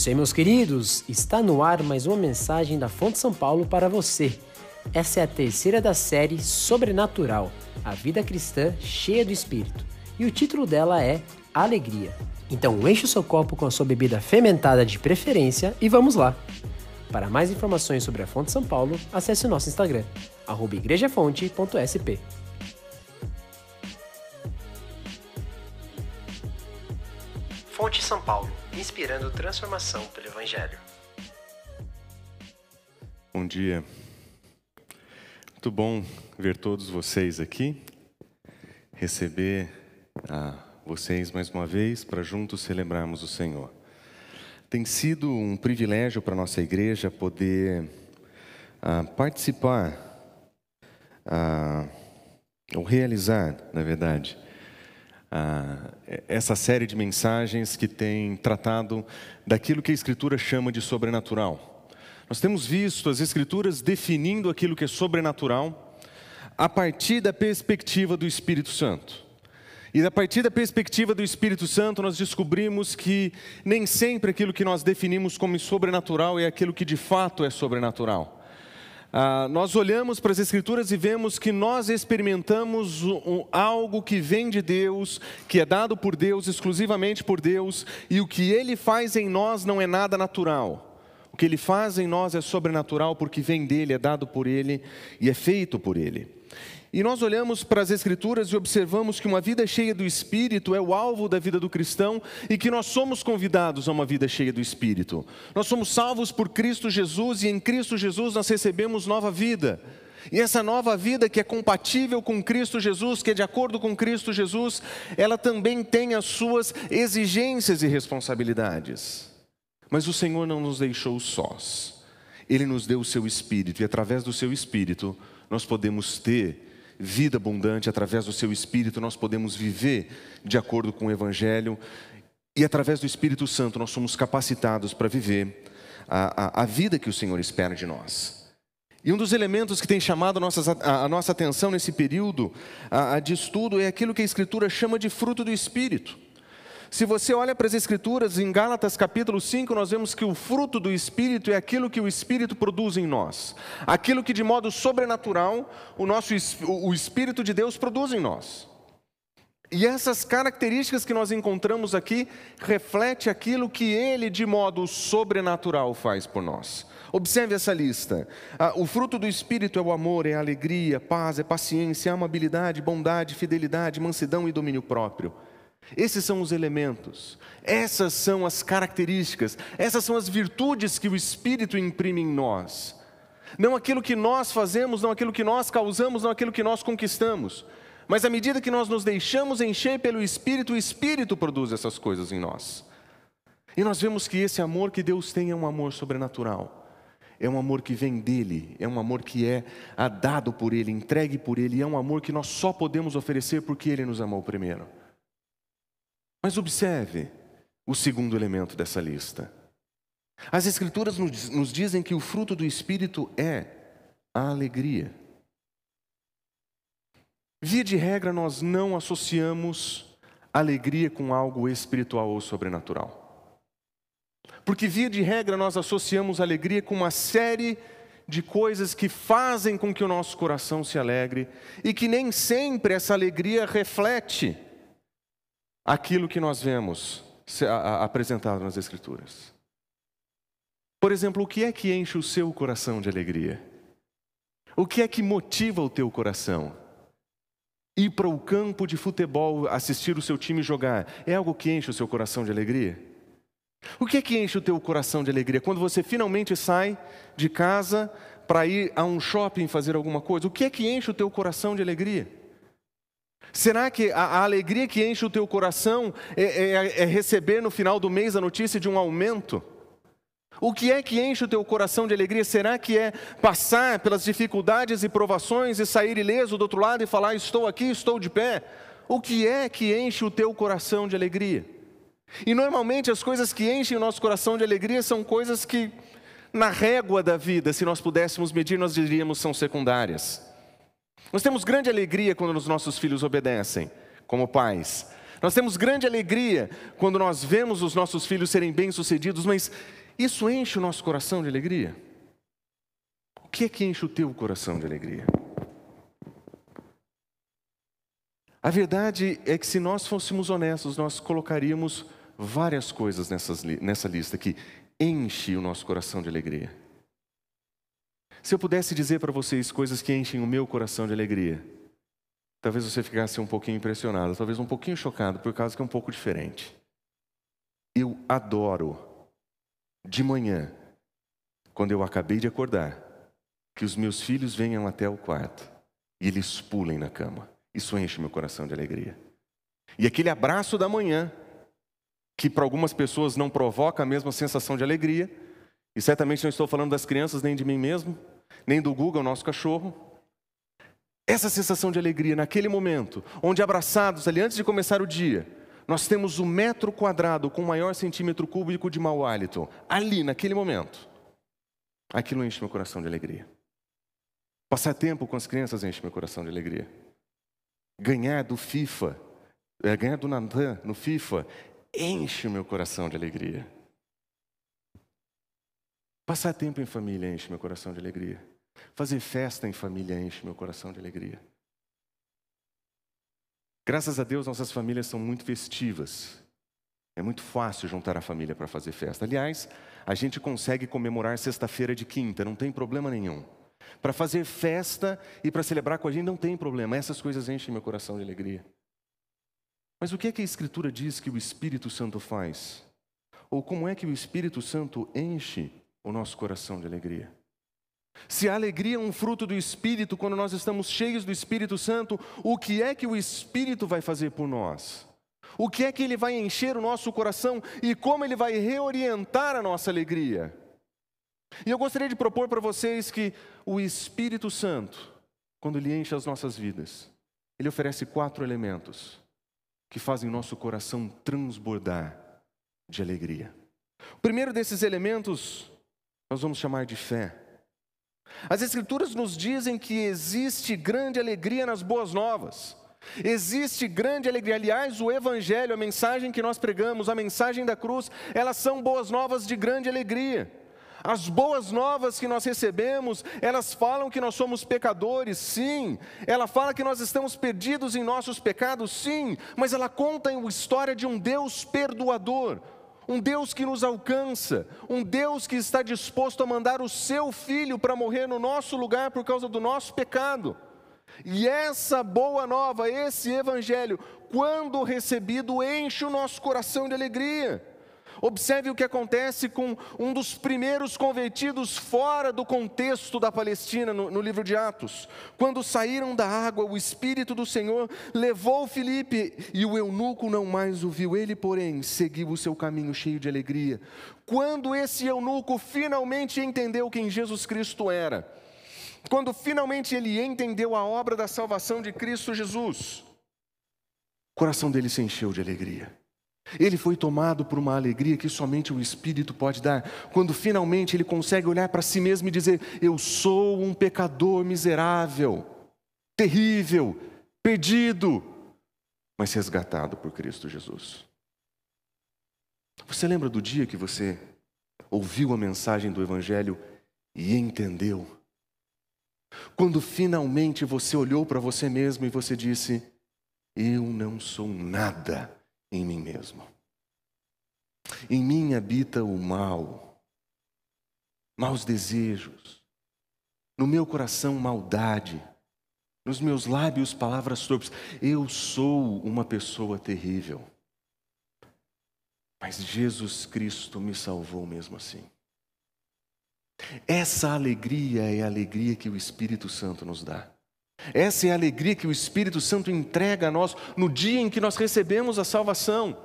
isso aí, meus queridos. Está no ar mais uma mensagem da Fonte São Paulo para você. Essa é a terceira da série Sobrenatural, a vida cristã cheia do Espírito. E o título dela é Alegria. Então enche o seu copo com a sua bebida fermentada de preferência e vamos lá. Para mais informações sobre a Fonte São Paulo, acesse o nosso Instagram, igrejafonte.sp. Fonte São Paulo, inspirando transformação pelo Evangelho. Bom dia. Muito bom ver todos vocês aqui, receber a vocês mais uma vez para juntos celebrarmos o Senhor. Tem sido um privilégio para nossa igreja poder ah, participar, ah, ou realizar, na verdade, ah, essa série de mensagens que tem tratado daquilo que a Escritura chama de sobrenatural. Nós temos visto as Escrituras definindo aquilo que é sobrenatural a partir da perspectiva do Espírito Santo. E a partir da perspectiva do Espírito Santo, nós descobrimos que nem sempre aquilo que nós definimos como sobrenatural é aquilo que de fato é sobrenatural. Ah, nós olhamos para as Escrituras e vemos que nós experimentamos um, algo que vem de Deus, que é dado por Deus, exclusivamente por Deus, e o que Ele faz em nós não é nada natural. O que Ele faz em nós é sobrenatural porque vem dele, é dado por Ele e é feito por Ele. E nós olhamos para as Escrituras e observamos que uma vida cheia do Espírito é o alvo da vida do cristão e que nós somos convidados a uma vida cheia do Espírito. Nós somos salvos por Cristo Jesus e em Cristo Jesus nós recebemos nova vida. E essa nova vida que é compatível com Cristo Jesus, que é de acordo com Cristo Jesus, ela também tem as suas exigências e responsabilidades. Mas o Senhor não nos deixou sós. Ele nos deu o seu Espírito e através do seu Espírito nós podemos ter vida abundante, através do seu Espírito, nós podemos viver de acordo com o Evangelho e através do Espírito Santo nós somos capacitados para viver a, a, a vida que o Senhor espera de nós. E um dos elementos que tem chamado a nossa, a, a nossa atenção nesse período de estudo é aquilo que a Escritura chama de fruto do Espírito. Se você olha para as Escrituras, em Gálatas capítulo 5, nós vemos que o fruto do Espírito é aquilo que o Espírito produz em nós, aquilo que de modo sobrenatural o, nosso, o Espírito de Deus produz em nós. E essas características que nós encontramos aqui reflete aquilo que ele de modo sobrenatural faz por nós. Observe essa lista. Ah, o fruto do Espírito é o amor, é a alegria, paz, é paciência, amabilidade, bondade, fidelidade, mansidão e domínio próprio. Esses são os elementos, essas são as características, essas são as virtudes que o Espírito imprime em nós. Não aquilo que nós fazemos, não aquilo que nós causamos, não aquilo que nós conquistamos. Mas à medida que nós nos deixamos encher pelo Espírito, o Espírito produz essas coisas em nós. E nós vemos que esse amor que Deus tem é um amor sobrenatural. É um amor que vem dele, é um amor que é dado por ele, entregue por ele, é um amor que nós só podemos oferecer porque ele nos amou primeiro. Mas observe o segundo elemento dessa lista. As Escrituras nos dizem que o fruto do Espírito é a alegria. Via de regra, nós não associamos alegria com algo espiritual ou sobrenatural. Porque, via de regra, nós associamos alegria com uma série de coisas que fazem com que o nosso coração se alegre e que nem sempre essa alegria reflete aquilo que nós vemos apresentado nas Escrituras. Por exemplo, o que é que enche o seu coração de alegria? O que é que motiva o teu coração? Ir para o campo de futebol, assistir o seu time jogar, é algo que enche o seu coração de alegria? O que é que enche o teu coração de alegria? Quando você finalmente sai de casa para ir a um shopping fazer alguma coisa, o que é que enche o teu coração de alegria? Será que a, a, alegria que enche o teu coração é, é, é receber no final do mês a notícia de um aumento? O que é que enche o teu coração de alegria? Será que é passar pelas dificuldades e provações e sair ileso do outro lado e falar: Estou aqui, estou de pé? O que é que enche o teu coração de alegria? E normalmente as coisas que enchem o nosso coração de alegria são coisas que, na régua da vida, se nós pudéssemos medir, nós diríamos são secundárias. Nós temos grande alegria quando os nossos filhos obedecem, como pais. Nós temos grande alegria quando nós vemos os nossos filhos serem bem-sucedidos, mas isso enche o nosso coração de alegria? O que é que enche o teu coração de alegria? A verdade é que se nós fôssemos honestos, nós colocaríamos várias coisas nessas, nessa lista que enche o nosso coração de alegria. Se eu pudesse dizer para vocês coisas que enchem o meu coração de alegria, talvez você ficasse um pouquinho impressionado, talvez um pouquinho chocado, por causa que é um pouco diferente. Eu adoro, de manhã, quando eu acabei de acordar, que os meus filhos venham até o quarto e eles pulem na cama. Isso enche meu coração de alegria. E aquele abraço da manhã, que para algumas pessoas não provoca a mesma sensação de alegria, e certamente não estou falando das crianças nem de mim mesmo, nem do o nosso cachorro. Essa sensação de alegria naquele momento, onde abraçados ali antes de começar o dia, nós temos o metro quadrado com o maior centímetro cúbico de mau hálito, ali naquele momento. Aquilo enche meu coração de alegria. Passar tempo com as crianças enche meu coração de alegria. Ganhar do FIFA, é, ganhar do Nandan no FIFA, enche o meu coração de alegria. Passar tempo em família enche meu coração de alegria. Fazer festa em família enche meu coração de alegria. Graças a Deus, nossas famílias são muito festivas. É muito fácil juntar a família para fazer festa. Aliás, a gente consegue comemorar sexta-feira de quinta, não tem problema nenhum. Para fazer festa e para celebrar com a gente não tem problema. Essas coisas enchem meu coração de alegria. Mas o que é que a Escritura diz que o Espírito Santo faz? Ou como é que o Espírito Santo enche o nosso coração de alegria. Se a alegria é um fruto do Espírito, quando nós estamos cheios do Espírito Santo, o que é que o Espírito vai fazer por nós? O que é que ele vai encher o nosso coração e como ele vai reorientar a nossa alegria? E eu gostaria de propor para vocês que o Espírito Santo, quando ele enche as nossas vidas, ele oferece quatro elementos que fazem nosso coração transbordar de alegria. O primeiro desses elementos nós vamos chamar de fé. As Escrituras nos dizem que existe grande alegria nas boas novas. Existe grande alegria. Aliás, o Evangelho, a mensagem que nós pregamos, a mensagem da cruz, elas são boas novas de grande alegria. As boas novas que nós recebemos, elas falam que nós somos pecadores, sim. Ela fala que nós estamos perdidos em nossos pecados, sim. Mas ela conta a história de um Deus perdoador, um Deus que nos alcança, um Deus que está disposto a mandar o seu filho para morrer no nosso lugar por causa do nosso pecado. E essa boa nova, esse evangelho, quando recebido, enche o nosso coração de alegria. Observe o que acontece com um dos primeiros convertidos fora do contexto da Palestina, no, no, livro de Atos. Quando saíram da água, o Espírito do Senhor levou Filipe e o eunuco não mais o viu. Ele, porém, seguiu o seu caminho cheio de alegria. Quando esse eunuco finalmente entendeu quem Jesus Cristo era, quando finalmente ele entendeu a obra da salvação de Cristo Jesus, o coração dele se encheu de alegria. Ele foi tomado por uma alegria que somente o Espírito pode dar, quando finalmente ele consegue olhar para si mesmo e dizer: Eu sou um pecador miserável, terrível, perdido, mas resgatado por Cristo Jesus. Você lembra do dia que você ouviu a mensagem do Evangelho e entendeu? Quando finalmente você olhou para você mesmo e você disse: Eu não sou nada em mim mesmo. Em mim habita o mal, maus desejos, no meu coração maldade, nos meus lábios palavras torpes. Eu sou uma pessoa terrível. Mas Jesus Cristo me salvou mesmo assim. Essa alegria é a alegria que o Espírito Santo nos dá. Essa é a alegria que o Espírito Santo entrega a nós no dia em que nós recebemos a salvação.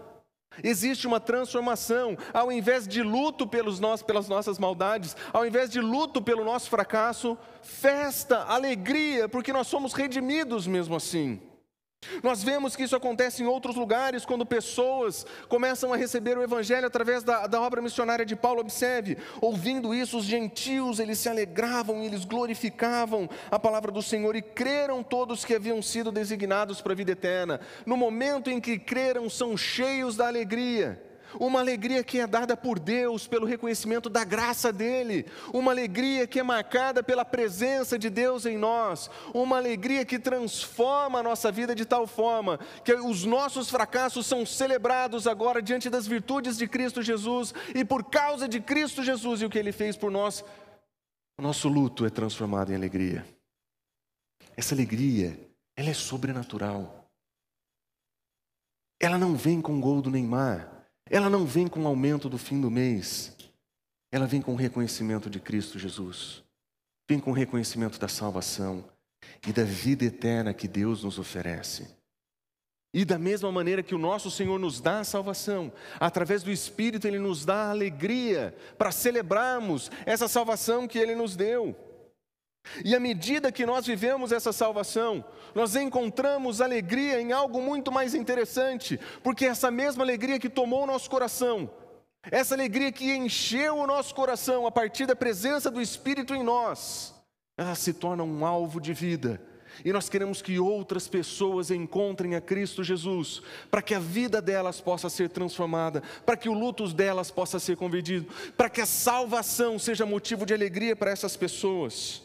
Existe uma transformação, ao invés de luto pelos nós, pelas nossas maldades, ao invés de luto pelo nosso fracasso, festa, alegria, porque nós somos redimidos mesmo assim. Nós vemos que isso acontece em outros lugares, quando pessoas começam a receber o Evangelho através da, da, obra missionária de Paulo. Observe, ouvindo isso, os gentios eles se alegravam eles glorificavam a palavra do Senhor e creram todos que haviam sido designados para a vida eterna. No momento em que creram, são cheios da alegria uma alegria que é dada por Deus pelo reconhecimento da graça dEle, uma alegria que é marcada pela presença de Deus em nós, uma alegria que transforma a nossa vida de tal forma que os nossos fracassos são celebrados agora diante das virtudes de Cristo Jesus e por causa de Cristo Jesus e o que Ele fez por nós, o nosso luto é transformado em alegria. Essa alegria, ela é sobrenatural. Ela não vem com o gol do Neymar. Ela não vem com o aumento do fim do mês, ela vem com o reconhecimento de Cristo Jesus, vem com o reconhecimento da salvação e da vida eterna que Deus nos oferece. E da mesma maneira que o nosso Senhor nos dá a salvação, através do Espírito Ele nos dá a alegria para celebrarmos essa salvação que Ele nos deu. E à medida que nós vivemos essa salvação, nós encontramos alegria em algo muito mais interessante, porque essa mesma alegria que tomou o nosso coração, essa alegria que encheu o nosso coração a partir da presença do Espírito em nós, ela se torna um alvo de vida. E nós queremos que outras pessoas encontrem a Cristo Jesus, para que a vida delas possa ser transformada, para que o luto delas possa ser convertido, para que a salvação seja motivo de alegria para essas pessoas.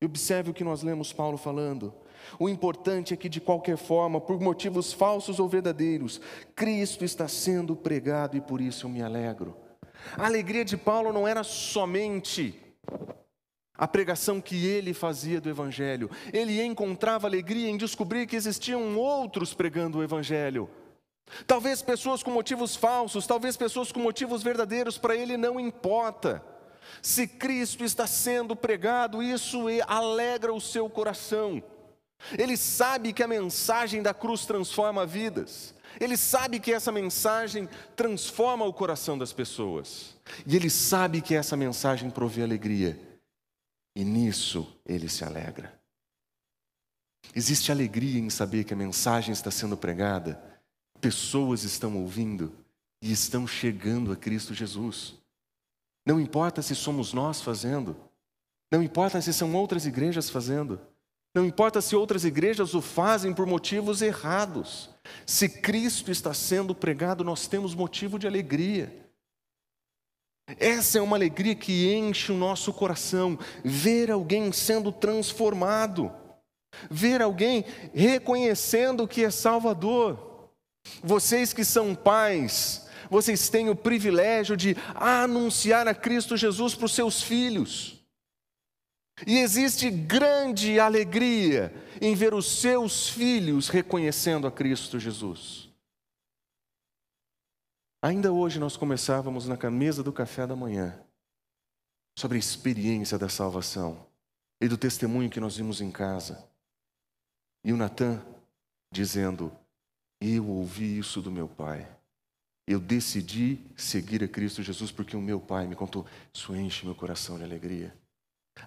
E observe o que nós lemos Paulo falando. O importante é que, de qualquer forma, por motivos falsos ou verdadeiros, Cristo está sendo pregado e por isso eu me alegro. A alegria de Paulo não era somente a pregação que ele fazia do Evangelho, ele encontrava alegria em descobrir que existiam outros pregando o Evangelho. Talvez pessoas com motivos falsos, talvez pessoas com motivos verdadeiros, para ele não importa. Se Cristo está sendo pregado, isso alegra o seu coração. Ele sabe que a mensagem da cruz transforma vidas. Ele sabe que essa mensagem transforma o coração das pessoas. E ele sabe que essa mensagem provê alegria. E nisso ele se alegra. Existe alegria em saber que a mensagem está sendo pregada, pessoas estão ouvindo e estão chegando a Cristo Jesus. Não importa se somos nós fazendo, não importa se são outras igrejas fazendo, não importa se outras igrejas o fazem por motivos errados. Se Cristo está sendo pregado, nós temos motivo de alegria. Essa é uma alegria que enche o nosso coração, ver alguém sendo transformado, ver alguém reconhecendo que é Salvador. Vocês que são pais, vocês têm o privilégio de anunciar a Cristo Jesus para os seus filhos. E existe grande alegria em ver os seus filhos reconhecendo a Cristo Jesus. Ainda hoje nós começávamos na mesa do café da manhã sobre a experiência da salvação e do testemunho que nós vimos em casa. E o Natan dizendo: Eu ouvi isso do meu pai. Eu decidi seguir a Cristo Jesus porque o meu pai me contou. Isso enche meu coração de alegria.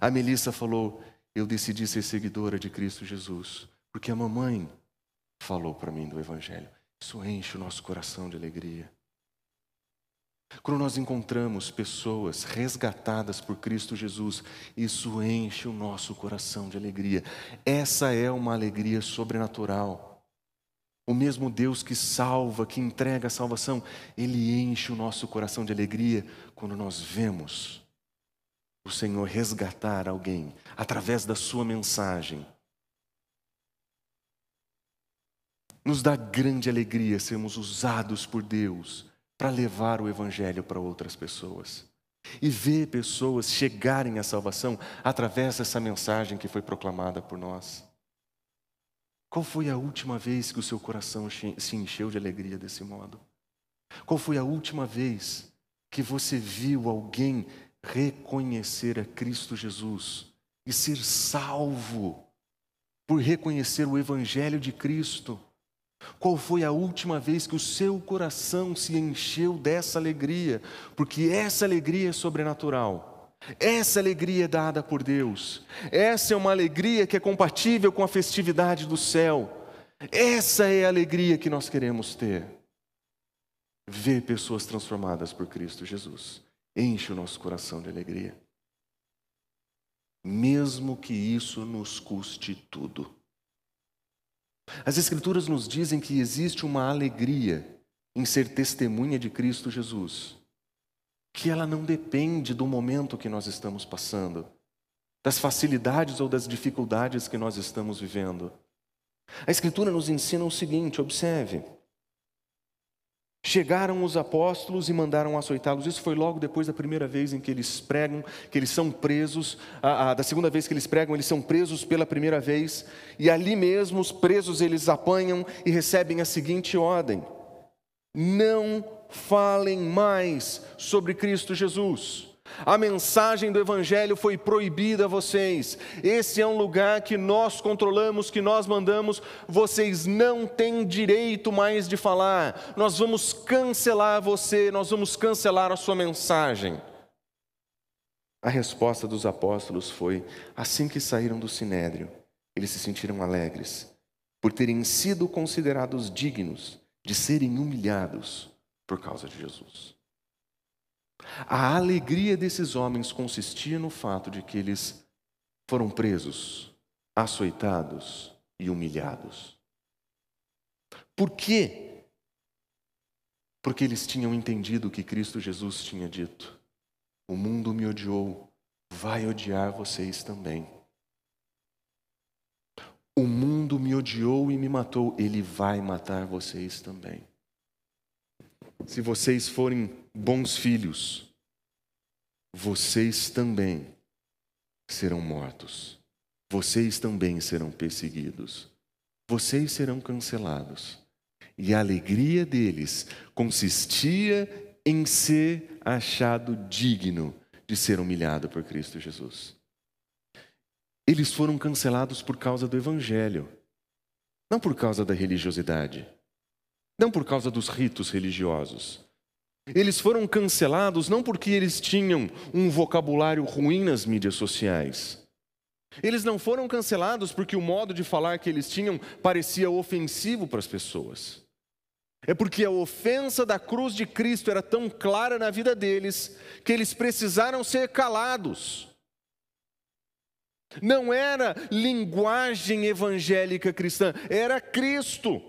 A Melissa falou: Eu decidi ser seguidora de Cristo Jesus porque a mamãe falou para mim do Evangelho. Isso enche o nosso coração de alegria. Quando nós encontramos pessoas resgatadas por Cristo Jesus, isso enche o nosso coração de alegria. Essa é uma alegria sobrenatural. O mesmo Deus que salva, que entrega a salvação, Ele enche o nosso coração de alegria quando nós vemos o Senhor resgatar alguém através da Sua mensagem. Nos dá grande alegria sermos usados por Deus para levar o Evangelho para outras pessoas. E ver pessoas chegarem à salvação através dessa mensagem que foi proclamada por nós. Qual foi a última vez que o seu coração se encheu de alegria desse modo? Qual foi a última vez que você viu alguém reconhecer a Cristo Jesus e ser salvo por reconhecer o Evangelho de Cristo? Qual foi a última vez que o seu coração se encheu dessa alegria? Porque essa alegria é sobrenatural. Essa alegria é dada por Deus. Essa é uma alegria que é compatível com a festividade do céu. Essa é a alegria que nós queremos ter. Ver pessoas transformadas por Cristo Jesus. Enche o nosso coração de alegria. Mesmo que isso nos custe tudo. As Escrituras nos dizem que existe uma alegria em ser testemunha de Cristo Jesus, que ela não depende do momento que nós estamos passando, das facilidades ou das dificuldades que nós estamos vivendo. A Escritura nos ensina o seguinte: observe. Chegaram os apóstolos e mandaram açoitá-los. Isso foi logo depois da primeira vez em que eles pregam, que eles são presos. A, a, da segunda vez que eles pregam, eles são presos pela primeira vez. E ali mesmo, os presos eles apanham e recebem a seguinte ordem: Não falem mais sobre Cristo Jesus. A mensagem do Evangelho foi proibida a vocês. Esse é um lugar que nós controlamos, que nós mandamos. Vocês não têm direito mais de falar. Nós vamos cancelar você, nós vamos cancelar a sua mensagem. A resposta dos apóstolos foi: assim que saíram do sinédrio, eles se sentiram alegres por terem sido considerados dignos de serem humilhados por causa de Jesus. A alegria desses homens consistia no fato de que eles foram presos, açoitados e humilhados. Por quê? Porque eles tinham entendido o que Cristo Jesus tinha dito: O mundo me odiou, vai odiar vocês também. O mundo me odiou e me matou, ele vai matar vocês também. Se vocês forem bons filhos, vocês também serão mortos. Vocês também serão perseguidos. Vocês serão cancelados. E a alegria deles consistia em ser achado digno de ser humilhado por Cristo Jesus. Eles foram cancelados por causa do Evangelho, não por causa da religiosidade, não por causa dos ritos religiosos, eles foram cancelados não porque eles tinham um vocabulário ruim nas mídias sociais. Eles não foram cancelados porque o modo de falar que eles tinham parecia ofensivo para as pessoas. É porque a ofensa da cruz de Cristo era tão clara na vida deles que eles precisaram ser calados. Não era linguagem evangélica cristã, era Cristo.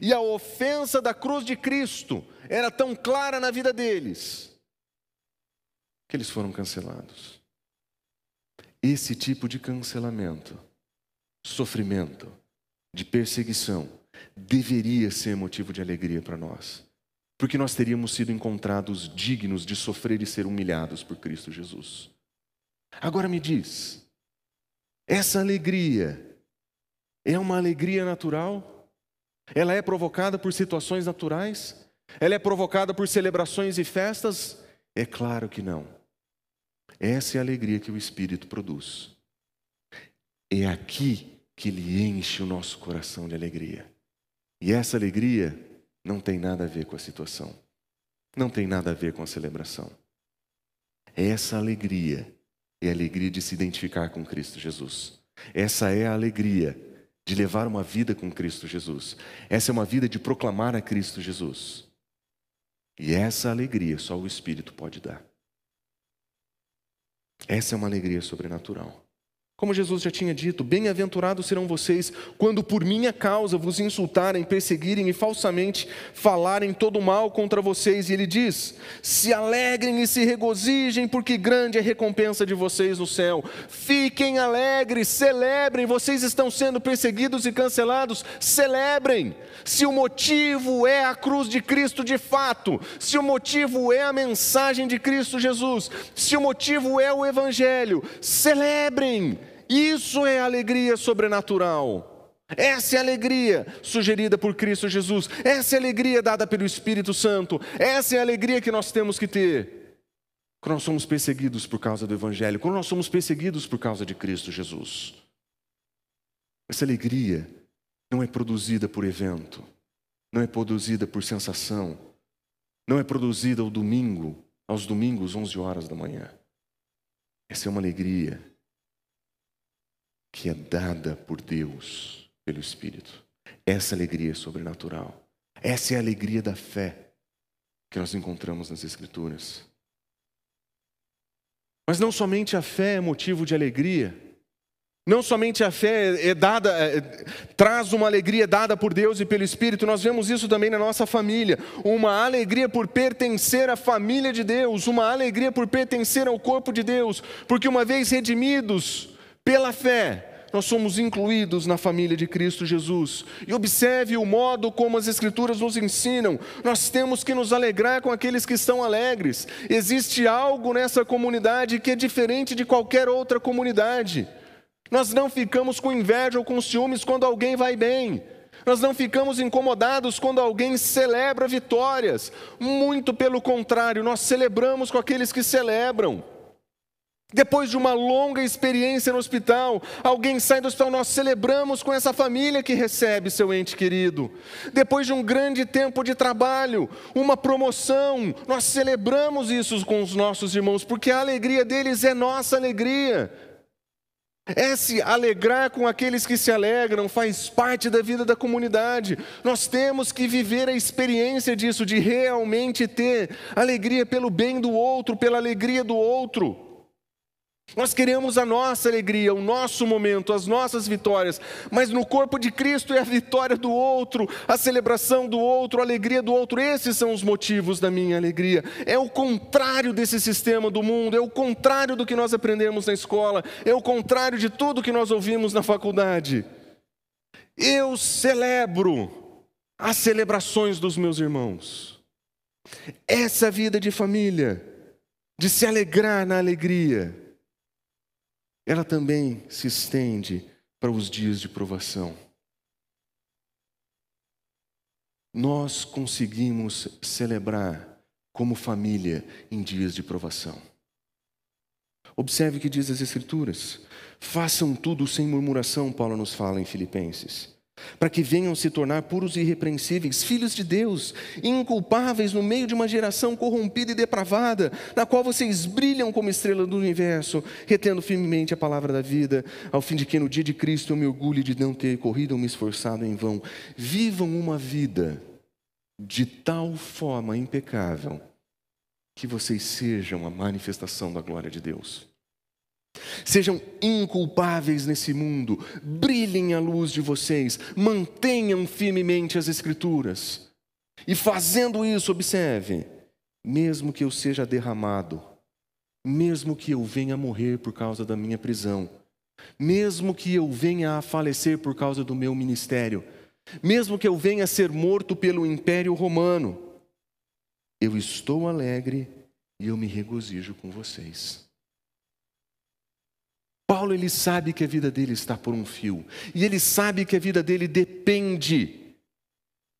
E a ofensa da cruz de Cristo era tão clara na vida deles que eles foram cancelados. Esse tipo de cancelamento, sofrimento, de perseguição, deveria ser motivo de alegria para nós, porque nós teríamos sido encontrados dignos de sofrer e ser humilhados por Cristo Jesus. Agora me diz, essa alegria é uma alegria natural? Ela é provocada por situações naturais? Ela é provocada por celebrações e festas? É claro que não. Essa é a alegria que o Espírito produz. É aqui que ele enche o nosso coração de alegria. E essa alegria não tem nada a ver com a situação, não tem nada a ver com a celebração. Essa alegria é a alegria de se identificar com Cristo Jesus. Essa é a alegria de levar uma vida com Cristo Jesus. Essa é uma vida de proclamar a Cristo Jesus. E essa alegria só o Espírito pode dar. Essa é uma alegria sobrenatural. Como Jesus já tinha dito, bem-aventurados serão vocês quando por minha causa vos insultarem, perseguirem e falsamente falarem todo mal contra vocês. E ele diz: se alegrem e se regozijem, porque grande é a recompensa de vocês no céu. Fiquem alegres, celebrem. Vocês estão sendo perseguidos e cancelados, celebrem. Se o motivo é a cruz de Cristo de fato, se o motivo é a mensagem de Cristo Jesus, se o motivo é o Evangelho, celebrem isso é alegria sobrenatural. Essa é a alegria sugerida por Cristo Jesus. Essa é a alegria dada pelo Espírito Santo. Essa é a alegria que nós temos que ter. Quando nós somos perseguidos por causa do Evangelho, quando nós somos perseguidos por causa de Cristo Jesus. Essa alegria não é produzida por evento, não é produzida por sensação, não é produzida ao domingo, aos domingos, 11 horas da manhã. Essa é uma alegria que é dada por Deus, pelo Espírito. Essa alegria é sobrenatural. Essa é a alegria da fé que nós encontramos nas Escrituras. Mas não somente a fé é motivo de alegria, não somente a fé é dada, é, traz uma alegria dada por Deus e pelo Espírito, nós vemos isso também na nossa família. Uma alegria por pertencer à família de Deus, uma alegria por pertencer ao corpo de Deus, porque uma vez redimidos pela fé, nós somos incluídos na família de Cristo Jesus. E observe o modo como as Escrituras nos ensinam. Nós temos que nos alegrar com aqueles que estão alegres. Existe algo nessa comunidade que é diferente de qualquer outra comunidade. Nós não ficamos com inveja ou com ciúmes quando alguém vai bem. Nós não ficamos incomodados quando alguém celebra vitórias. Muito pelo contrário, nós celebramos com aqueles que celebram. Depois de uma longa experiência no hospital, alguém sai do hospital, nós celebramos com essa família que recebe seu ente querido. Depois de um grande tempo de trabalho, uma promoção, nós celebramos isso com os nossos irmãos, porque a alegria deles é nossa alegria. É se alegrar com aqueles que se alegram, faz parte da vida da comunidade. Nós temos que viver a experiência disso, de realmente ter alegria pelo bem do outro, pela alegria do outro. Nós queremos a nossa alegria, o nosso momento, as nossas vitórias, mas no corpo de Cristo é a vitória do outro, a celebração do outro, a alegria do outro. Esses são os motivos da minha alegria. É o contrário desse sistema do mundo, é o contrário do que nós aprendemos na escola, é o contrário de tudo que nós ouvimos na faculdade. Eu celebro as celebrações dos meus irmãos. Essa vida de família, de se alegrar na alegria ela também se estende para os dias de provação. Nós conseguimos celebrar como família em dias de provação. Observe o que diz as Escrituras. Façam tudo sem murmuração, Paulo nos fala em Filipenses para que venham se tornar puros e irrepreensíveis, filhos de Deus, inculpáveis no meio de uma geração corrompida e depravada, na qual vocês brilham como estrela do universo, retendo firmemente a palavra da vida, ao fim de que no dia de Cristo eu me orgulhe de não ter corrido ou me esforçado em vão. Vivam uma vida de tal forma impecável que vocês sejam a manifestação da glória de Deus. Sejam inculpáveis nesse mundo, brilhem a luz de vocês, mantenham firmemente as Escrituras. E fazendo isso, observe: mesmo que eu seja derramado, mesmo que eu venha morrer por causa da minha prisão, mesmo que eu venha a falecer por causa do meu ministério, mesmo que eu venha a ser morto pelo Império Romano, eu estou alegre e eu me regozijo com vocês. Paulo ele sabe que a vida dele está por um fio, e ele sabe que a vida dele depende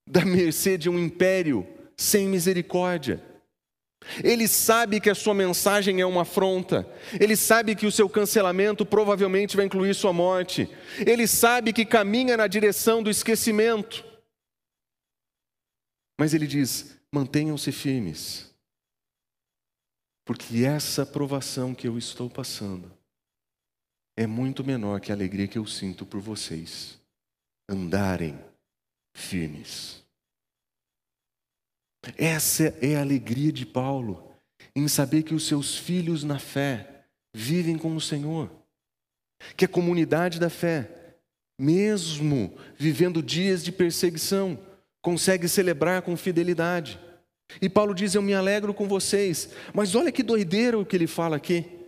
da mercê de um império sem misericórdia. Ele sabe que a sua mensagem é uma afronta. Ele sabe que o seu cancelamento provavelmente vai incluir sua morte. Ele sabe que caminha na direção do esquecimento. Mas ele diz: mantenham-se firmes, porque essa provação que eu estou passando é muito menor que a alegria que eu sinto por vocês andarem firmes. Essa é a alegria de Paulo em saber que os seus filhos na fé vivem com o Senhor, que a comunidade da fé, mesmo vivendo dias de perseguição, consegue celebrar com fidelidade. E Paulo diz: Eu me alegro com vocês, mas olha que doideira o que ele fala aqui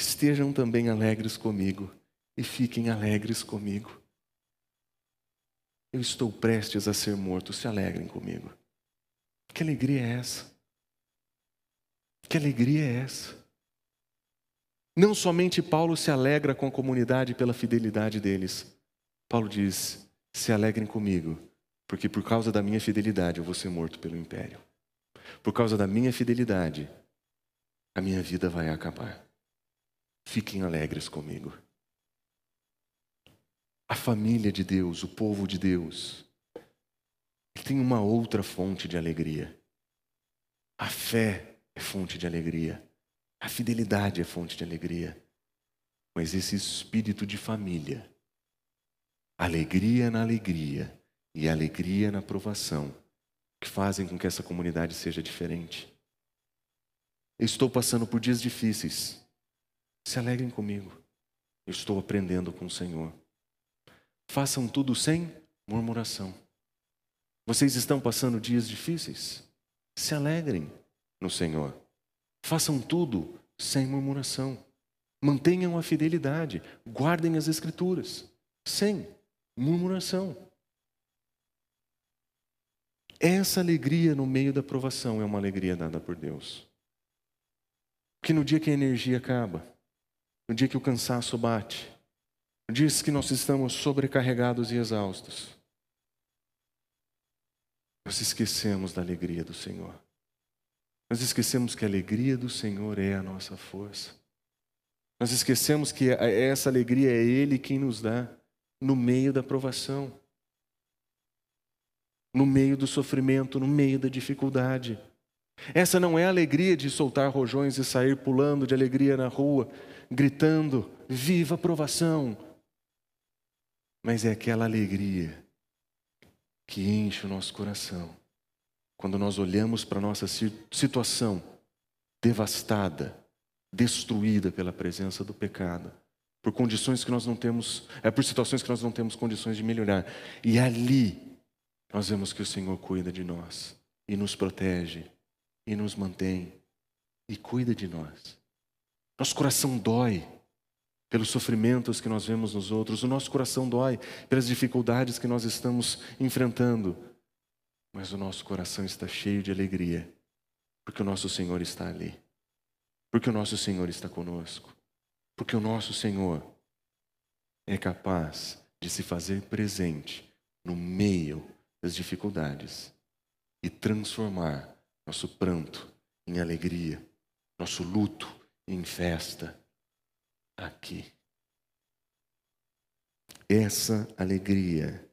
estejam também alegres comigo e fiquem alegres comigo. Eu estou prestes a ser morto, se alegrem comigo. Que alegria é essa? Que alegria é essa? Não somente Paulo se alegra com a comunidade pela fidelidade deles. Paulo diz: se alegrem comigo, porque por causa da minha fidelidade eu vou ser morto pelo império. Por causa da minha fidelidade, a minha vida vai acabar. Fiquem alegres comigo. A família de Deus, o povo de Deus, tem uma outra fonte de alegria. A fé é fonte de alegria. A fidelidade é fonte de alegria. Mas esse espírito de família alegria na alegria e alegria na provação, que fazem com que essa comunidade seja diferente. Eu estou passando por dias difíceis. Se alegrem comigo. Eu estou aprendendo com o Senhor. Façam tudo sem murmuração. Vocês estão passando dias difíceis? Se alegrem no Senhor. Façam tudo sem murmuração. Mantenham a fidelidade, guardem as Escrituras, sem murmuração. Essa alegria no meio da provação é uma alegria dada por Deus. Que no dia que a energia acaba, no dia que o cansaço bate, no dia que nós estamos sobrecarregados e exaustos, nós esquecemos da alegria do Senhor. Nós esquecemos que a alegria do Senhor é a nossa força. Nós esquecemos que essa alegria é Ele quem nos dá no meio da provação, no meio do sofrimento, no meio da dificuldade. Essa não é a alegria de soltar rojões e sair pulando de alegria na rua, gritando: Viva a provação! Mas é aquela alegria que enche o nosso coração quando nós olhamos para a nossa situação devastada, destruída pela presença do pecado, por condições que nós não temos, é por situações que nós não temos condições de melhorar. E ali nós vemos que o Senhor cuida de nós e nos protege e nos mantém e cuida de nós. Nosso coração dói pelos sofrimentos que nós vemos nos outros, o nosso coração dói pelas dificuldades que nós estamos enfrentando, mas o nosso coração está cheio de alegria, porque o nosso Senhor está ali, porque o nosso Senhor está conosco, porque o nosso Senhor é capaz de se fazer presente no meio das dificuldades e transformar nosso pranto em alegria, nosso luto em festa aqui. Essa alegria,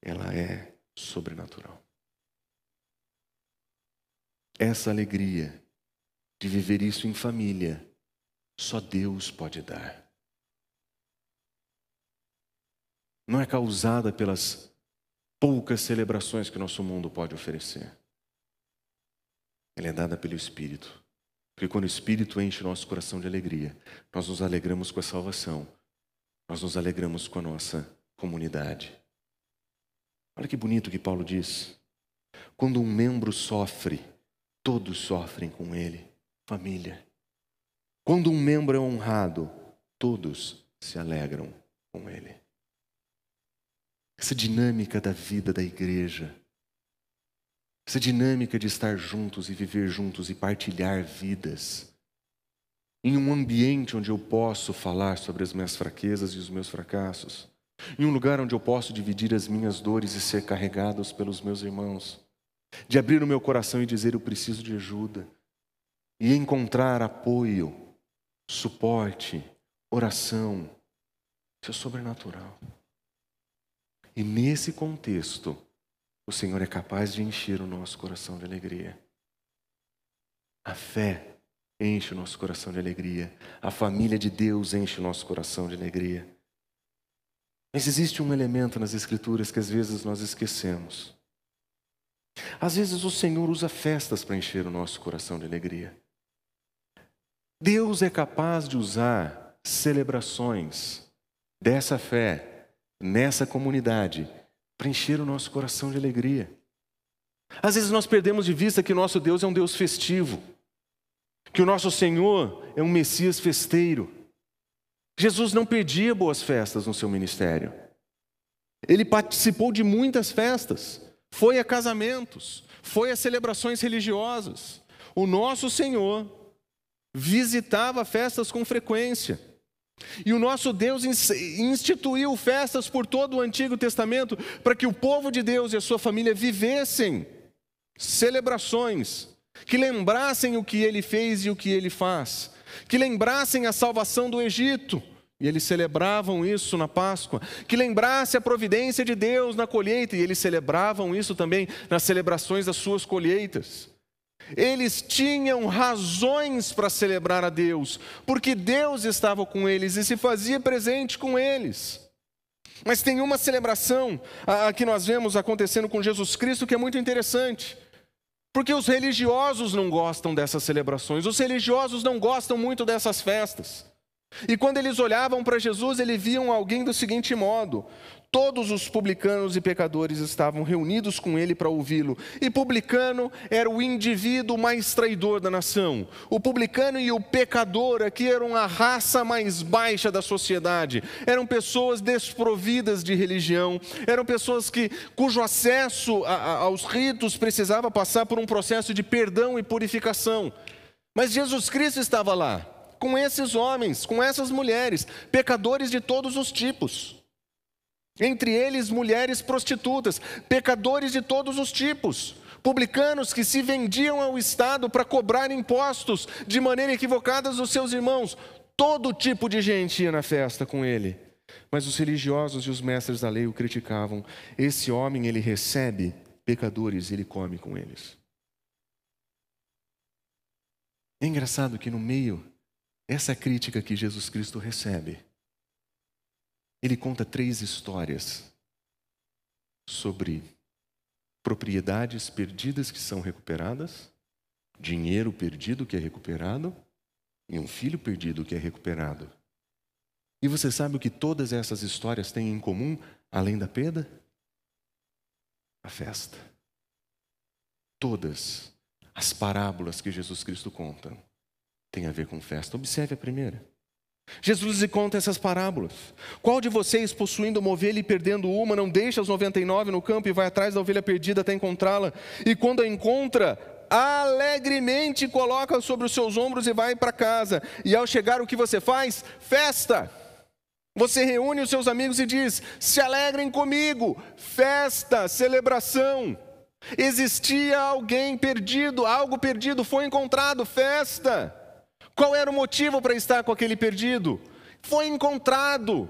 ela é sobrenatural. Essa alegria de viver isso em família, só Deus pode dar. Não é causada pelas poucas celebrações que nosso mundo pode oferecer. Ela é dada pelo Espírito. Porque quando o Espírito enche nosso coração de alegria, nós nos alegramos com a salvação, nós nos alegramos com a nossa comunidade. Olha que bonito que Paulo diz. Quando um membro sofre, todos sofrem com ele, família. Quando um membro é honrado, todos se alegram com ele. Essa dinâmica da vida da igreja essa dinâmica de estar juntos e viver juntos e partilhar vidas. Em um ambiente onde eu posso falar sobre as minhas fraquezas e os meus fracassos. Em um lugar onde eu posso dividir as minhas dores e ser carregados pelos meus irmãos. De abrir o meu coração e dizer: Eu preciso de ajuda. E encontrar apoio, suporte, oração. Isso é sobrenatural. E nesse contexto, o Senhor é capaz de encher o nosso coração de alegria. A fé enche o nosso coração de alegria. A família de Deus enche o nosso coração de alegria. Mas existe um elemento nas Escrituras que às vezes nós esquecemos. Às vezes o Senhor usa festas para encher o nosso coração de alegria. Deus é capaz de usar celebrações dessa fé nessa comunidade para encher o nosso coração de alegria. Às vezes nós perdemos de vista que o nosso Deus é um Deus festivo, que o nosso Senhor é um Messias festeiro. Jesus não perdia boas festas no seu ministério. Ele participou de muitas festas, foi a casamentos, foi a celebrações religiosas. O nosso Senhor visitava festas com frequência. E o nosso Deus instituiu festas por todo o Antigo Testamento para que o povo de Deus e a sua família vivessem celebrações que lembrassem o que ele fez e o que ele faz, que lembrassem a salvação do Egito. E eles celebravam isso na Páscoa, que lembrasse a providência de Deus na colheita, e eles celebravam isso também nas celebrações das suas colheitas. Eles tinham razões para celebrar a Deus, porque Deus estava com eles e se fazia presente com eles. Mas tem uma celebração a, a que nós vemos acontecendo com Jesus Cristo que é muito interessante. Porque os religiosos não gostam dessas celebrações, os religiosos não gostam muito dessas festas. E quando eles olhavam para Jesus, eles viam alguém do seguinte modo: Todos os publicanos e pecadores estavam reunidos com ele para ouvi-lo. E publicano era o indivíduo mais traidor da nação. O publicano e o pecador aqui eram a raça mais baixa da sociedade. Eram pessoas desprovidas de religião. Eram pessoas que, cujo acesso a, a, aos ritos precisava passar por um processo de perdão e purificação. Mas Jesus Cristo estava lá, com esses homens, com essas mulheres, pecadores de todos os tipos. Entre eles, mulheres prostitutas, pecadores de todos os tipos, publicanos que se vendiam ao Estado para cobrar impostos de maneira equivocada dos seus irmãos. Todo tipo de gente ia na festa com ele. Mas os religiosos e os mestres da lei o criticavam. Esse homem, ele recebe pecadores ele come com eles. É engraçado que no meio essa crítica que Jesus Cristo recebe, ele conta três histórias sobre propriedades perdidas que são recuperadas, dinheiro perdido que é recuperado e um filho perdido que é recuperado. E você sabe o que todas essas histórias têm em comum, além da perda? A festa. Todas as parábolas que Jesus Cristo conta têm a ver com festa. Observe a primeira. Jesus lhe conta essas parábolas. Qual de vocês, possuindo uma ovelha e perdendo uma, não deixa as 99 no campo e vai atrás da ovelha perdida até encontrá-la? E quando a encontra, alegremente coloca sobre os seus ombros e vai para casa. E ao chegar, o que você faz? Festa. Você reúne os seus amigos e diz: se alegrem comigo. Festa, celebração. Existia alguém perdido, algo perdido foi encontrado, festa. Qual era o motivo para estar com aquele perdido? Foi encontrado.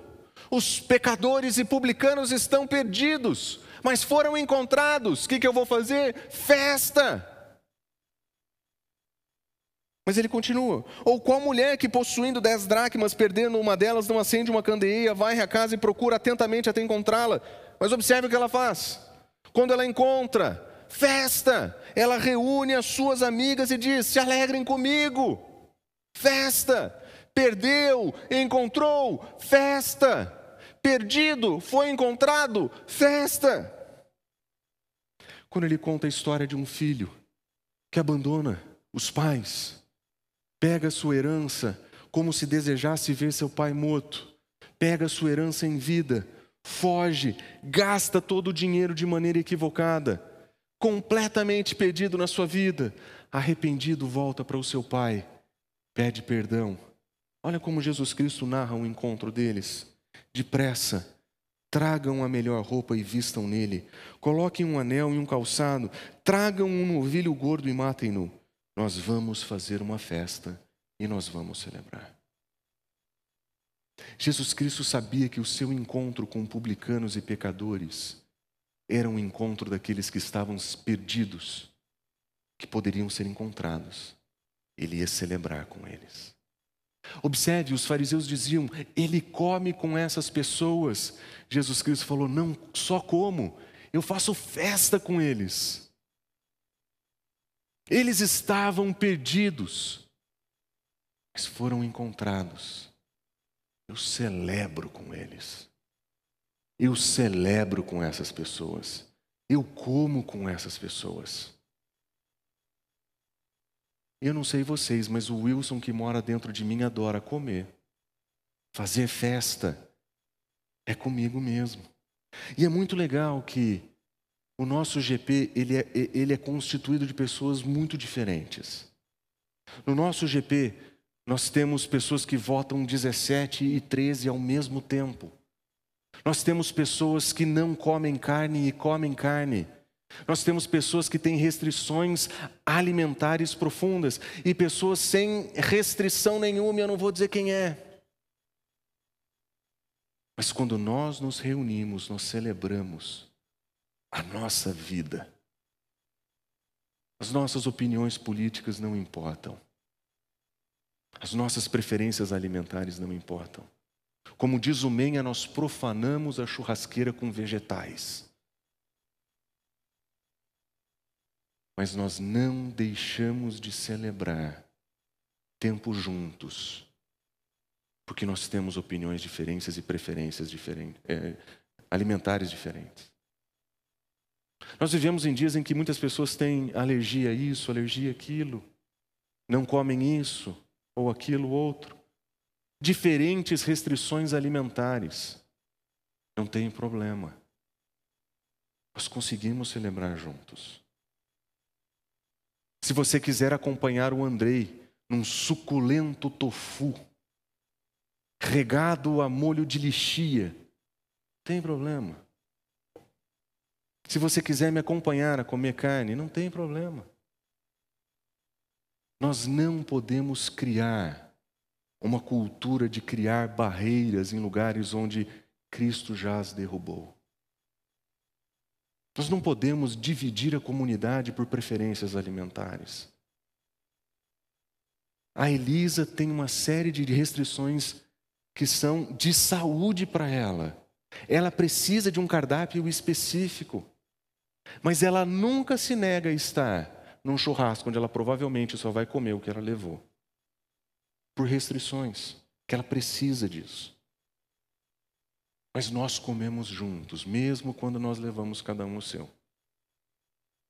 Os pecadores e publicanos estão perdidos, mas foram encontrados. O que, que eu vou fazer? Festa. Mas ele continua. Ou qual mulher que possuindo dez dracmas, perdendo uma delas, não acende uma candeia, vai à casa e procura atentamente até encontrá-la. Mas observe o que ela faz. Quando ela encontra, festa. Ela reúne as suas amigas e diz: se alegrem comigo. Festa. Perdeu, encontrou, festa. Perdido, foi encontrado, festa. Quando ele conta a história de um filho que abandona os pais, pega sua herança como se desejasse ver seu pai morto, pega sua herança em vida, foge, gasta todo o dinheiro de maneira equivocada, completamente perdido na sua vida, arrependido, volta para o seu pai pede perdão. Olha como Jesus Cristo narra o encontro deles. Depressa, tragam a melhor roupa e vistam nele. Coloquem um anel e um calçado. Tragam um novilho gordo e matem-no. Nós vamos fazer uma festa e nós vamos celebrar. Jesus Cristo sabia que o seu encontro com publicanos e pecadores era um encontro daqueles que estavam perdidos, que poderiam ser encontrados ele ia celebrar com eles. Observe, os fariseus diziam: ele come com essas pessoas. Jesus Cristo falou: não só como, eu faço festa com eles. Eles estavam perdidos, mas foram encontrados. Eu celebro com eles. Eu celebro com essas pessoas. Eu como com essas pessoas. Eu não sei vocês, mas o Wilson que mora dentro de mim adora comer. Fazer festa é comigo mesmo. E é muito legal que o nosso GP ele é, ele é constituído de pessoas muito diferentes. No nosso GP, nós temos pessoas que votam 17 e 13 ao mesmo tempo. Nós temos pessoas que não comem carne e comem carne. Nós temos pessoas que têm restrições alimentares profundas e pessoas sem restrição nenhuma, eu não vou dizer quem é. Mas quando nós nos reunimos, nós celebramos a nossa vida. As nossas opiniões políticas não importam. As nossas preferências alimentares não importam. Como diz o Menha, nós profanamos a churrasqueira com vegetais. Mas nós não deixamos de celebrar tempo juntos, porque nós temos opiniões diferentes e preferências diferentes, é, alimentares diferentes. Nós vivemos em dias em que muitas pessoas têm alergia a isso, alergia aquilo, não comem isso ou aquilo outro, diferentes restrições alimentares. Não tem problema. Nós conseguimos celebrar juntos. Se você quiser acompanhar o Andrei num suculento tofu, regado a molho de lixia, tem problema. Se você quiser me acompanhar a comer carne, não tem problema. Nós não podemos criar uma cultura de criar barreiras em lugares onde Cristo já as derrubou. Nós não podemos dividir a comunidade por preferências alimentares. A Elisa tem uma série de restrições que são de saúde para ela. Ela precisa de um cardápio específico. Mas ela nunca se nega a estar num churrasco onde ela provavelmente só vai comer o que ela levou. Por restrições, que ela precisa disso. Mas nós comemos juntos, mesmo quando nós levamos cada um o seu.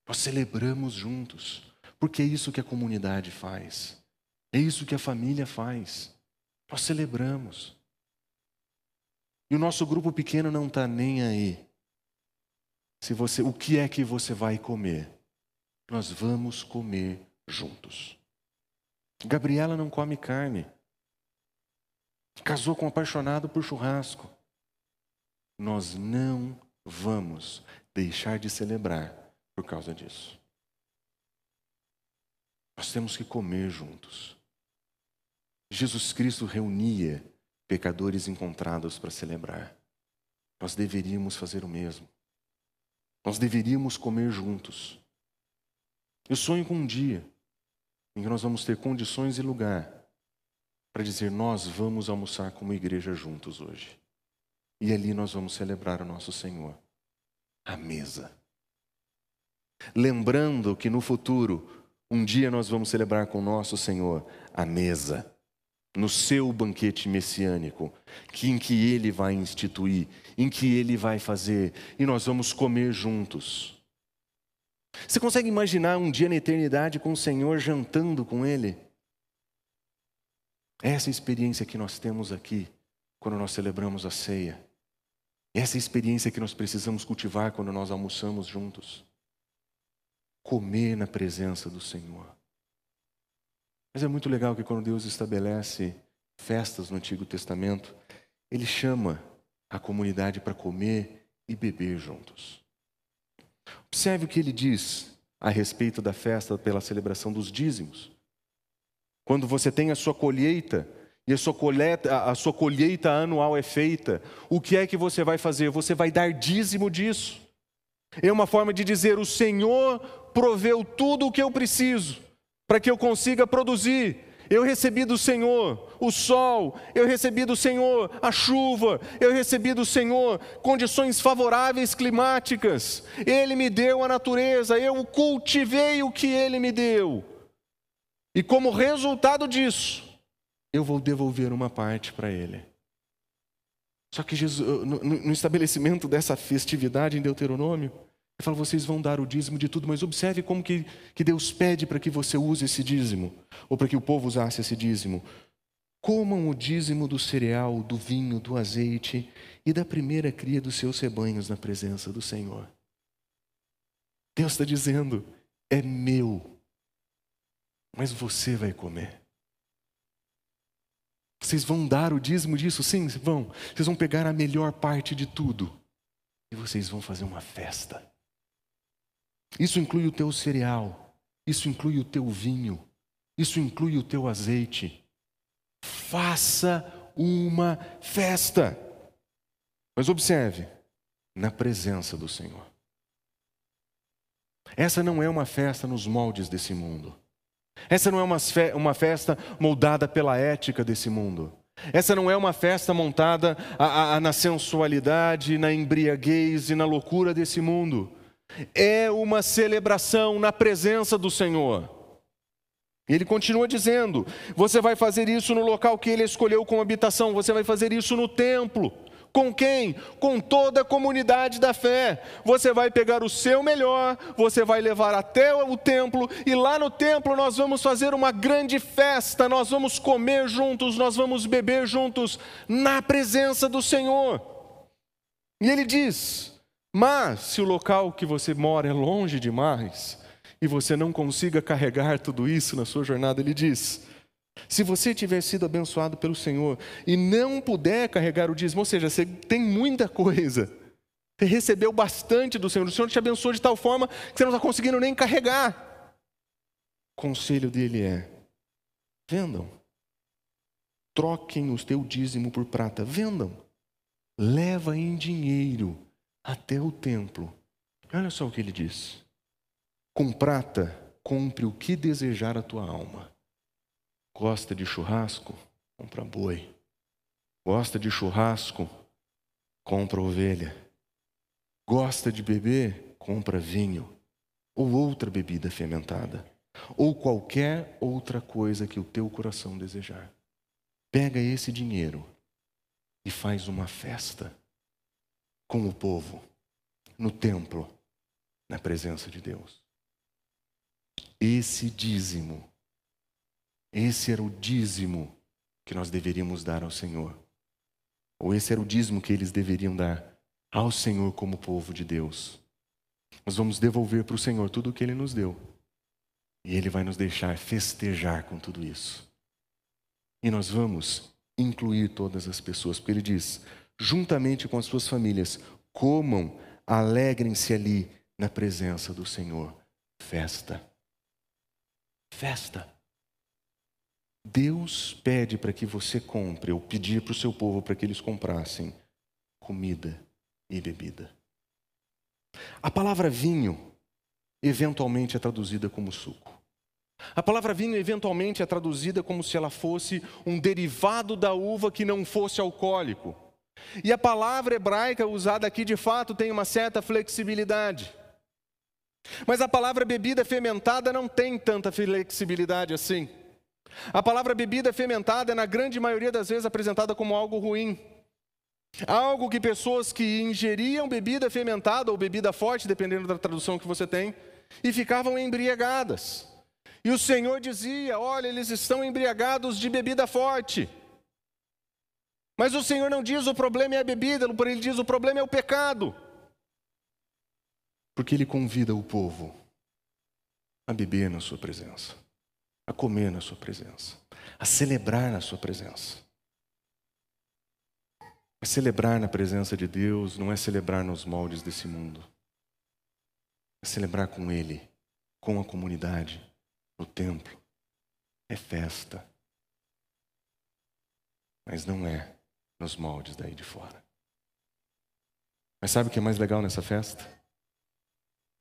Nós celebramos juntos, porque é isso que a comunidade faz. É isso que a família faz. Nós celebramos. E o nosso grupo pequeno não está nem aí se você, o que é que você vai comer? Nós vamos comer juntos. Gabriela não come carne. Casou com um apaixonado por churrasco. Nós não vamos deixar de celebrar por causa disso. Nós temos que comer juntos. Jesus Cristo reunia pecadores encontrados para celebrar. Nós deveríamos fazer o mesmo. Nós deveríamos comer juntos. Eu sonho com um dia em que nós vamos ter condições e lugar para dizer: nós vamos almoçar como igreja juntos hoje. E ali nós vamos celebrar o nosso Senhor, a mesa. Lembrando que no futuro, um dia nós vamos celebrar com o nosso Senhor a mesa no seu banquete messiânico, que em que ele vai instituir, em que ele vai fazer, e nós vamos comer juntos. Você consegue imaginar um dia na eternidade com o Senhor jantando com ele? Essa é experiência que nós temos aqui quando nós celebramos a ceia. Essa é a experiência que nós precisamos cultivar quando nós almoçamos juntos. Comer na presença do Senhor. Mas é muito legal que quando Deus estabelece festas no Antigo Testamento, ele chama a comunidade para comer e beber juntos. Observe o que ele diz a respeito da festa pela celebração dos dízimos. Quando você tem a sua colheita e a sua, colheita, a sua colheita anual é feita, o que é que você vai fazer? Você vai dar dízimo disso. É uma forma de dizer: o Senhor proveu tudo o que eu preciso para que eu consiga produzir. Eu recebi do Senhor o sol, eu recebi do Senhor a chuva, eu recebi do Senhor condições favoráveis climáticas. Ele me deu a natureza, eu cultivei o que ele me deu. E como resultado disso, eu vou devolver uma parte para ele. Só que Jesus, no estabelecimento dessa festividade em Deuteronômio, ele fala, vocês vão dar o dízimo de tudo, mas observe como que, que Deus pede para que você use esse dízimo, ou para que o povo usasse esse dízimo. Comam o dízimo do cereal, do vinho, do azeite e da primeira cria dos seus rebanhos na presença do Senhor. Deus está dizendo, é meu, mas você vai comer. Vocês vão dar o dízimo disso? Sim, vão. Vocês vão pegar a melhor parte de tudo e vocês vão fazer uma festa. Isso inclui o teu cereal, isso inclui o teu vinho, isso inclui o teu azeite. Faça uma festa. Mas observe, na presença do Senhor. Essa não é uma festa nos moldes desse mundo. Essa não é uma festa moldada pela ética desse mundo. Essa não é uma festa montada a, a, na sensualidade, na embriaguez e na loucura desse mundo. É uma celebração na presença do Senhor. Ele continua dizendo: você vai fazer isso no local que ele escolheu como habitação, você vai fazer isso no templo. Com quem? Com toda a comunidade da fé. Você vai pegar o seu melhor, você vai levar até o templo, e lá no templo nós vamos fazer uma grande festa, nós vamos comer juntos, nós vamos beber juntos, na presença do Senhor. E ele diz: Mas se o local que você mora é longe demais, e você não consiga carregar tudo isso na sua jornada, ele diz: se você tiver sido abençoado pelo Senhor e não puder carregar o dízimo, ou seja, você tem muita coisa, você recebeu bastante do Senhor, o Senhor te abençoou de tal forma que você não está conseguindo nem carregar. O conselho dele é: vendam, troquem o teu dízimo por prata, vendam, leva em dinheiro até o templo. Olha só o que ele diz: com prata, compre o que desejar a tua alma Gosta de churrasco? Compra boi. Gosta de churrasco? Compra ovelha. Gosta de beber? Compra vinho. Ou outra bebida fermentada. Ou qualquer outra coisa que o teu coração desejar. Pega esse dinheiro e faz uma festa com o povo, no templo, na presença de Deus. Esse dízimo esse era o dízimo que nós deveríamos dar ao Senhor. Ou esse era o dízimo que eles deveriam dar ao Senhor como povo de Deus. Nós vamos devolver para o Senhor tudo o que Ele nos deu. E Ele vai nos deixar festejar com tudo isso. E nós vamos incluir todas as pessoas, porque Ele diz: juntamente com as suas famílias, comam, alegrem-se ali na presença do Senhor. Festa. Festa. Deus pede para que você compre, ou pedir para o seu povo para que eles comprassem comida e bebida. A palavra vinho eventualmente é traduzida como suco. A palavra vinho eventualmente é traduzida como se ela fosse um derivado da uva que não fosse alcoólico. E a palavra hebraica usada aqui de fato tem uma certa flexibilidade. Mas a palavra bebida fermentada não tem tanta flexibilidade assim. A palavra bebida fermentada é, na grande maioria das vezes, apresentada como algo ruim. Algo que pessoas que ingeriam bebida fermentada ou bebida forte, dependendo da tradução que você tem, e ficavam embriagadas. E o Senhor dizia: Olha, eles estão embriagados de bebida forte. Mas o Senhor não diz o problema é a bebida, ele diz o problema é o pecado. Porque ele convida o povo a beber na sua presença a comer na Sua presença, a celebrar na Sua presença. Mas celebrar na presença de Deus não é celebrar nos moldes desse mundo, é celebrar com Ele, com a comunidade, no templo. É festa, mas não é nos moldes daí de fora. Mas sabe o que é mais legal nessa festa?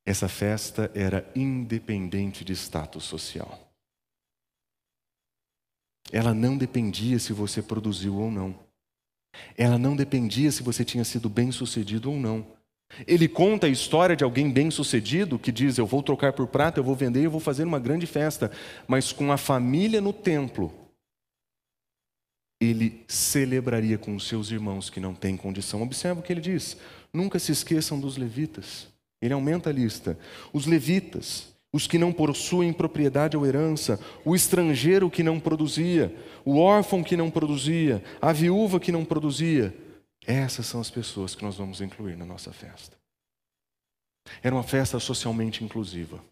Essa festa era independente de status social. Ela não dependia se você produziu ou não. Ela não dependia se você tinha sido bem sucedido ou não. Ele conta a história de alguém bem sucedido que diz: Eu vou trocar por prata, eu vou vender, eu vou fazer uma grande festa. Mas com a família no templo, ele celebraria com os seus irmãos que não têm condição. Observa o que ele diz: Nunca se esqueçam dos levitas. Ele aumenta a lista. Os levitas, os que não possuem propriedade ou herança, o estrangeiro que não produzia, o órfão que não produzia, a viúva que não produzia. Essas são as pessoas que nós vamos incluir na nossa festa. Era uma festa socialmente inclusiva.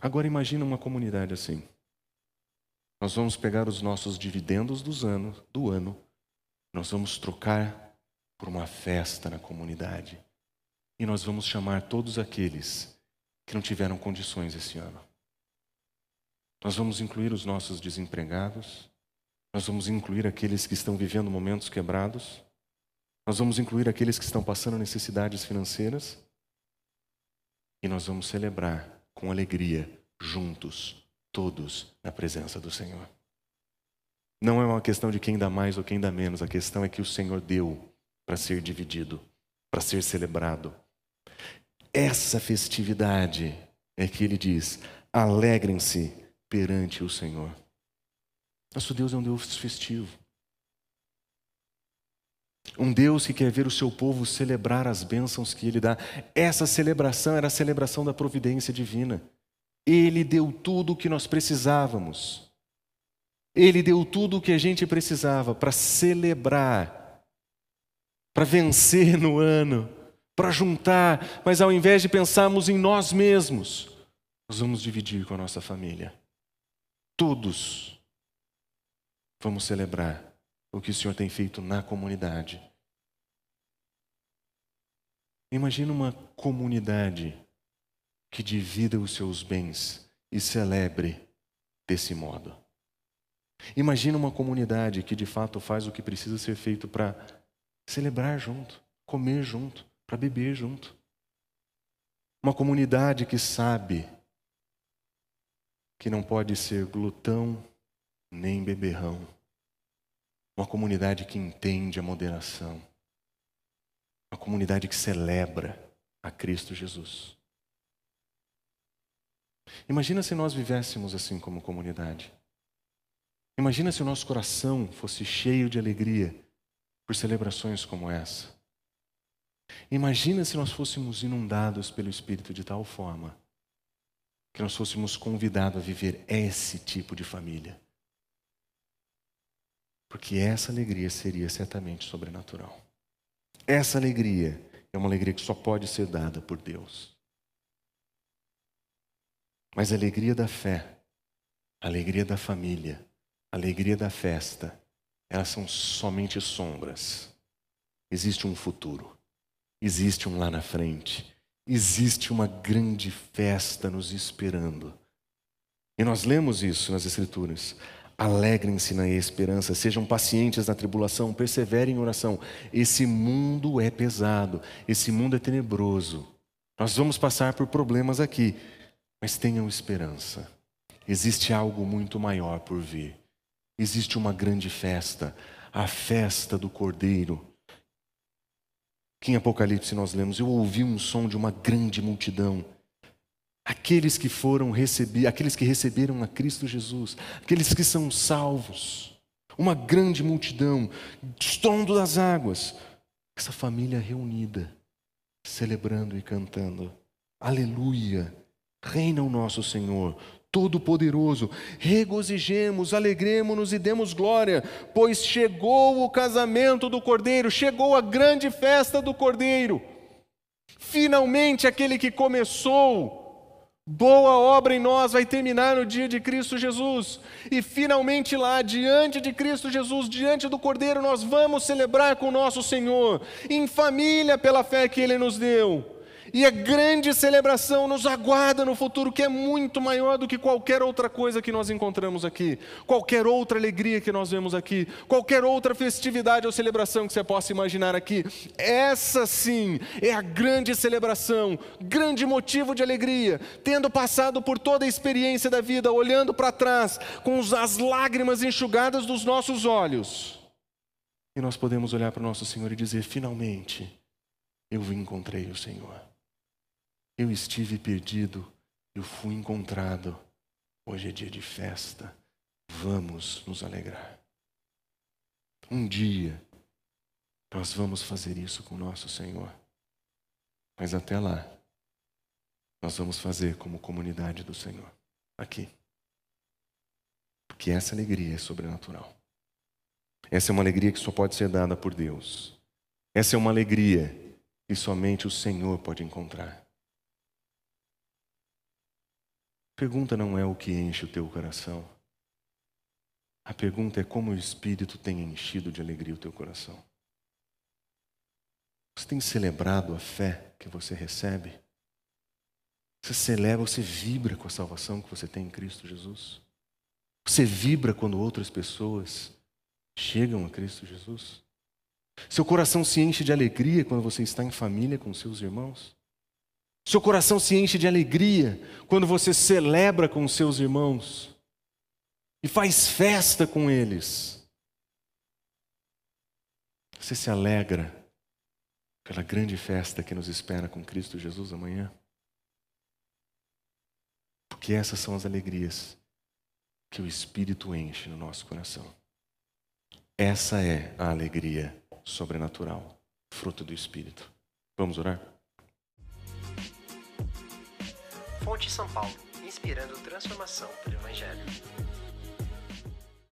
Agora imagina uma comunidade assim. Nós vamos pegar os nossos dividendos dos anos, do ano, nós vamos trocar por uma festa na comunidade. E nós vamos chamar todos aqueles que não tiveram condições esse ano. Nós vamos incluir os nossos desempregados, nós vamos incluir aqueles que estão vivendo momentos quebrados, nós vamos incluir aqueles que estão passando necessidades financeiras e nós vamos celebrar com alegria, juntos, todos, na presença do Senhor. Não é uma questão de quem dá mais ou quem dá menos, a questão é que o Senhor deu para ser dividido, para ser celebrado. Essa festividade é que ele diz: alegrem-se perante o Senhor. Nosso Deus é um Deus festivo. Um Deus que quer ver o seu povo celebrar as bênçãos que Ele dá. Essa celebração era a celebração da providência divina. Ele deu tudo o que nós precisávamos. Ele deu tudo o que a gente precisava para celebrar, para vencer no ano, para juntar, mas ao invés de pensarmos em nós mesmos, nós vamos dividir com a nossa família. Todos vamos celebrar o que o Senhor tem feito na comunidade. Imagina uma comunidade que divida os seus bens e celebre desse modo. Imagina uma comunidade que de fato faz o que precisa ser feito para celebrar junto, comer junto, para beber junto. Uma comunidade que sabe que não pode ser glutão nem beberrão uma comunidade que entende a moderação. Uma comunidade que celebra a Cristo Jesus. Imagina se nós vivêssemos assim como comunidade. Imagina se o nosso coração fosse cheio de alegria por celebrações como essa. Imagina se nós fôssemos inundados pelo Espírito de tal forma que nós fôssemos convidados a viver esse tipo de família. Porque essa alegria seria certamente sobrenatural. Essa alegria é uma alegria que só pode ser dada por Deus. Mas a alegria da fé, a alegria da família, a alegria da festa, elas são somente sombras. Existe um futuro, existe um lá na frente, existe uma grande festa nos esperando. E nós lemos isso nas Escrituras. Alegrem-se na esperança, sejam pacientes na tribulação, perseverem em oração. Esse mundo é pesado, esse mundo é tenebroso. Nós vamos passar por problemas aqui, mas tenham esperança. Existe algo muito maior por vir. Existe uma grande festa, a festa do Cordeiro. Que em Apocalipse nós lemos: Eu ouvi um som de uma grande multidão aqueles que foram receber, aqueles que receberam a Cristo Jesus, aqueles que são salvos, uma grande multidão, estrondo das águas, essa família reunida, celebrando e cantando. Aleluia! Reina o nosso Senhor, Todo-Poderoso, regozijemos, alegremos-nos e demos glória, pois chegou o casamento do Cordeiro, chegou a grande festa do Cordeiro. Finalmente, aquele que começou Boa obra em nós vai terminar no dia de Cristo Jesus. E finalmente lá, diante de Cristo Jesus, diante do Cordeiro, nós vamos celebrar com o nosso Senhor, em família pela fé que Ele nos deu. E a grande celebração nos aguarda no futuro, que é muito maior do que qualquer outra coisa que nós encontramos aqui, qualquer outra alegria que nós vemos aqui, qualquer outra festividade ou celebração que você possa imaginar aqui. Essa sim é a grande celebração, grande motivo de alegria, tendo passado por toda a experiência da vida, olhando para trás, com as lágrimas enxugadas dos nossos olhos. E nós podemos olhar para o nosso Senhor e dizer: finalmente, eu encontrei o Senhor. Eu estive perdido, eu fui encontrado. Hoje é dia de festa. Vamos nos alegrar. Um dia nós vamos fazer isso com nosso Senhor. Mas até lá, nós vamos fazer como comunidade do Senhor, aqui. Porque essa alegria é sobrenatural. Essa é uma alegria que só pode ser dada por Deus. Essa é uma alegria que somente o Senhor pode encontrar. Pergunta não é o que enche o teu coração. A pergunta é como o Espírito tem enchido de alegria o teu coração. Você tem celebrado a fé que você recebe? Você celebra, você vibra com a salvação que você tem em Cristo Jesus? Você vibra quando outras pessoas chegam a Cristo Jesus? Seu coração se enche de alegria quando você está em família com seus irmãos? Seu coração se enche de alegria quando você celebra com seus irmãos. e faz festa com eles. Você se alegra pela grande festa que nos espera com Cristo Jesus amanhã? Porque essas são as alegrias que o Espírito enche no nosso coração. Essa é a alegria sobrenatural, fruto do Espírito. Vamos orar? Fonte São Paulo, inspirando transformação pelo Evangelho.